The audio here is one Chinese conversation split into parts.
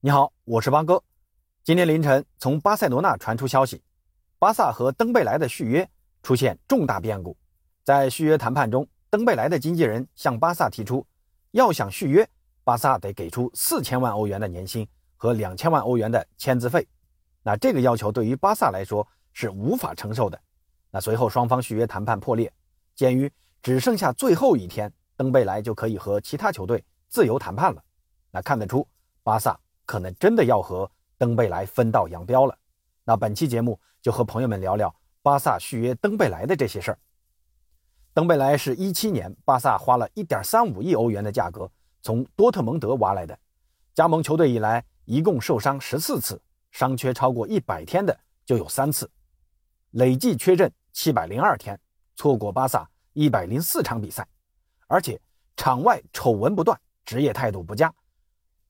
你好，我是邦哥。今天凌晨，从巴塞罗那传出消息，巴萨和登贝莱的续约出现重大变故。在续约谈判中，登贝莱的经纪人向巴萨提出，要想续约，巴萨得给出四千万欧元的年薪和两千万欧元的签字费。那这个要求对于巴萨来说是无法承受的。那随后双方续约谈判破裂，鉴于只剩下最后一天，登贝莱就可以和其他球队自由谈判了。那看得出，巴萨可能真的要和。登贝莱分道扬镳了，那本期节目就和朋友们聊聊巴萨续约登贝莱的这些事儿。登贝莱是一七年巴萨花了一点三五亿欧元的价格从多特蒙德挖来的，加盟球队以来一共受伤十四次，伤缺超过一百天的就有三次，累计缺阵七百零二天，错过巴萨一百零四场比赛，而且场外丑闻不断，职业态度不佳。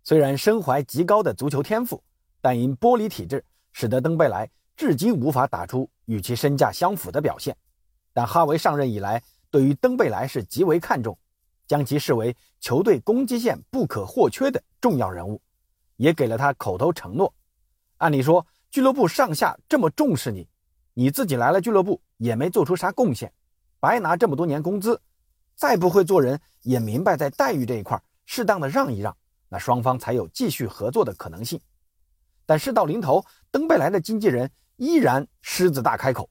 虽然身怀极高的足球天赋。但因玻璃体质，使得登贝莱至今无法打出与其身价相符的表现。但哈维上任以来，对于登贝莱是极为看重，将其视为球队攻击线不可或缺的重要人物，也给了他口头承诺。按理说，俱乐部上下这么重视你，你自己来了俱乐部也没做出啥贡献，白拿这么多年工资，再不会做人，也明白在待遇这一块适当的让一让，那双方才有继续合作的可能性。但事到临头，登贝莱的经纪人依然狮子大开口，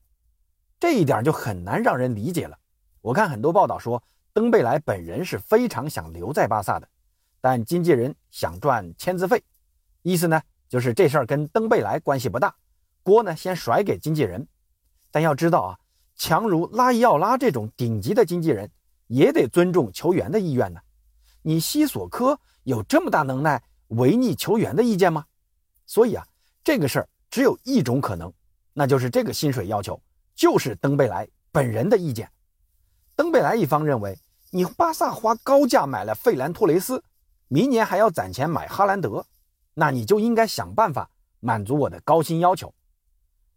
这一点就很难让人理解了。我看很多报道说，登贝莱本人是非常想留在巴萨的，但经纪人想赚签字费，意思呢就是这事儿跟登贝莱关系不大，锅呢先甩给经纪人。但要知道啊，强如拉伊奥拉这种顶级的经纪人，也得尊重球员的意愿呢。你西索科有这么大能耐违逆球员的意见吗？所以啊，这个事儿只有一种可能，那就是这个薪水要求就是登贝莱本人的意见。登贝莱一方认为，你巴萨花高价买了费兰托雷斯，明年还要攒钱买哈兰德，那你就应该想办法满足我的高薪要求。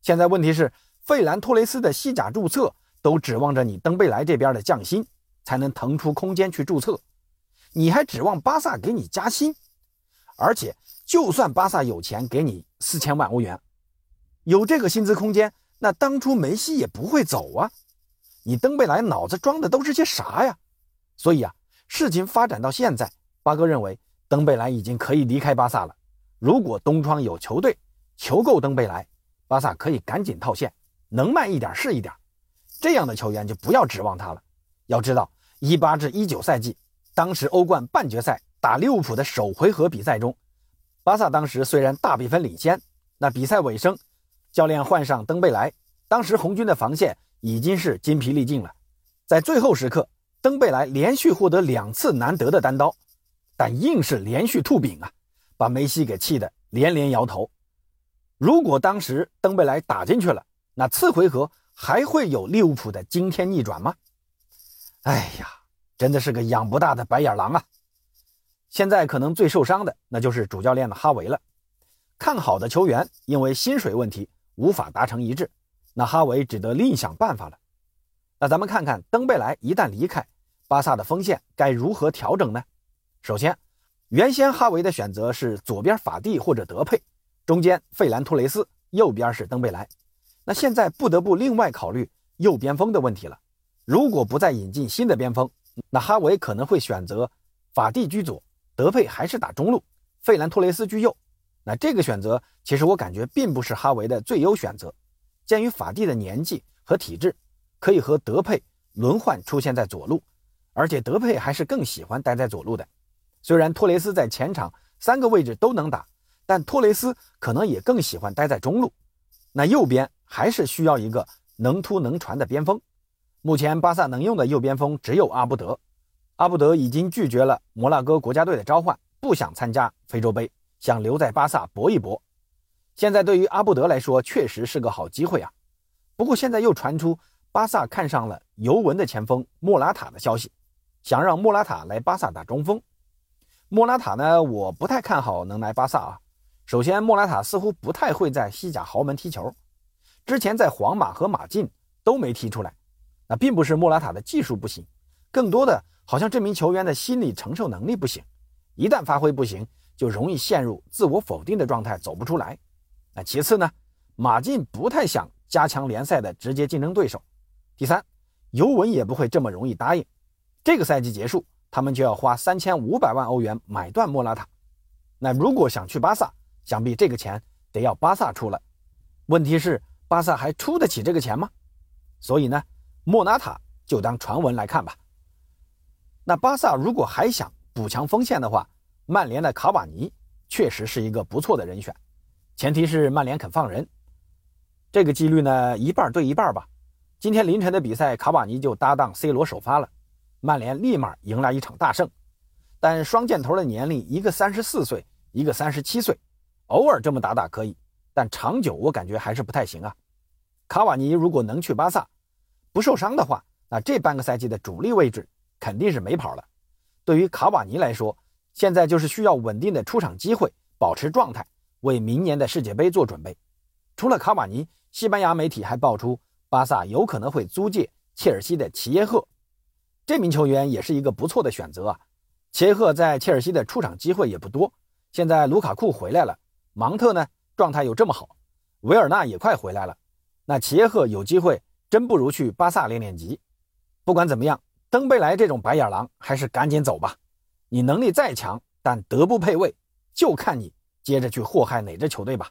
现在问题是，费兰托雷斯的西甲注册都指望着你登贝莱这边的降薪才能腾出空间去注册，你还指望巴萨给你加薪，而且。就算巴萨有钱给你四千万欧元，有这个薪资空间，那当初梅西也不会走啊！你登贝莱脑子装的都是些啥呀？所以啊，事情发展到现在，巴哥认为登贝莱已经可以离开巴萨了。如果东窗有球队求购登贝莱，巴萨可以赶紧套现，能卖一点是一点。这样的球员就不要指望他了。要知道，一八至一九赛季，当时欧冠半决赛打利物浦的首回合比赛中。巴萨当时虽然大比分领先，那比赛尾声，教练换上登贝莱，当时红军的防线已经是筋疲力尽了。在最后时刻，登贝莱连续获得两次难得的单刀，但硬是连续吐饼啊，把梅西给气得连连摇头。如果当时登贝莱打进去了，那次回合还会有利物浦的惊天逆转吗？哎呀，真的是个养不大的白眼狼啊！现在可能最受伤的那就是主教练的哈维了。看好的球员因为薪水问题无法达成一致，那哈维只得另想办法了。那咱们看看登贝莱一旦离开，巴萨的锋线该如何调整呢？首先，原先哈维的选择是左边法蒂或者德佩，中间费兰托雷斯，右边是登贝莱。那现在不得不另外考虑右边锋的问题了。如果不再引进新的边锋，那哈维可能会选择法蒂居左。德佩还是打中路，费兰托雷斯居右。那这个选择其实我感觉并不是哈维的最优选择。鉴于法蒂的年纪和体质，可以和德佩轮换出现在左路，而且德佩还是更喜欢待在左路的。虽然托雷斯在前场三个位置都能打，但托雷斯可能也更喜欢待在中路。那右边还是需要一个能突能传的边锋。目前巴萨能用的右边锋只有阿布德。阿布德已经拒绝了摩纳哥国家队的召唤，不想参加非洲杯，想留在巴萨搏一搏。现在对于阿布德来说，确实是个好机会啊。不过现在又传出巴萨看上了尤文的前锋莫拉塔的消息，想让莫拉塔来巴萨打中锋。莫拉塔呢，我不太看好能来巴萨啊。首先，莫拉塔似乎不太会在西甲豪门踢球，之前在皇马和马竞都没踢出来。那并不是莫拉塔的技术不行，更多的。好像这名球员的心理承受能力不行，一旦发挥不行，就容易陷入自我否定的状态，走不出来。那其次呢，马竞不太想加强联赛的直接竞争对手。第三，尤文也不会这么容易答应。这个赛季结束，他们就要花三千五百万欧元买断莫拉塔。那如果想去巴萨，想必这个钱得要巴萨出了。问题是，巴萨还出得起这个钱吗？所以呢，莫纳塔就当传闻来看吧。那巴萨如果还想补强锋线的话，曼联的卡瓦尼确实是一个不错的人选，前提是曼联肯放人。这个几率呢，一半对一半吧。今天凌晨的比赛，卡瓦尼就搭档 C 罗首发了，曼联立马迎来一场大胜。但双箭头的年龄，一个三十四岁，一个三十七岁，偶尔这么打打可以，但长久我感觉还是不太行啊。卡瓦尼如果能去巴萨，不受伤的话，那这半个赛季的主力位置肯定是没跑了。对于卡瓦尼来说，现在就是需要稳定的出场机会，保持状态，为明年的世界杯做准备。除了卡瓦尼，西班牙媒体还爆出巴萨有可能会租借切尔西的齐耶赫，这名球员也是一个不错的选择啊。齐耶赫在切尔西的出场机会也不多，现在卢卡库回来了，芒特呢状态又这么好，维尔纳也快回来了，那齐耶赫有机会，真不如去巴萨练练级。不管怎么样，登贝莱这种白眼狼还是赶紧走吧。你能力再强，但德不配位，就看你接着去祸害哪支球队吧。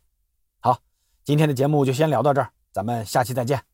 好，今天的节目就先聊到这儿，咱们下期再见。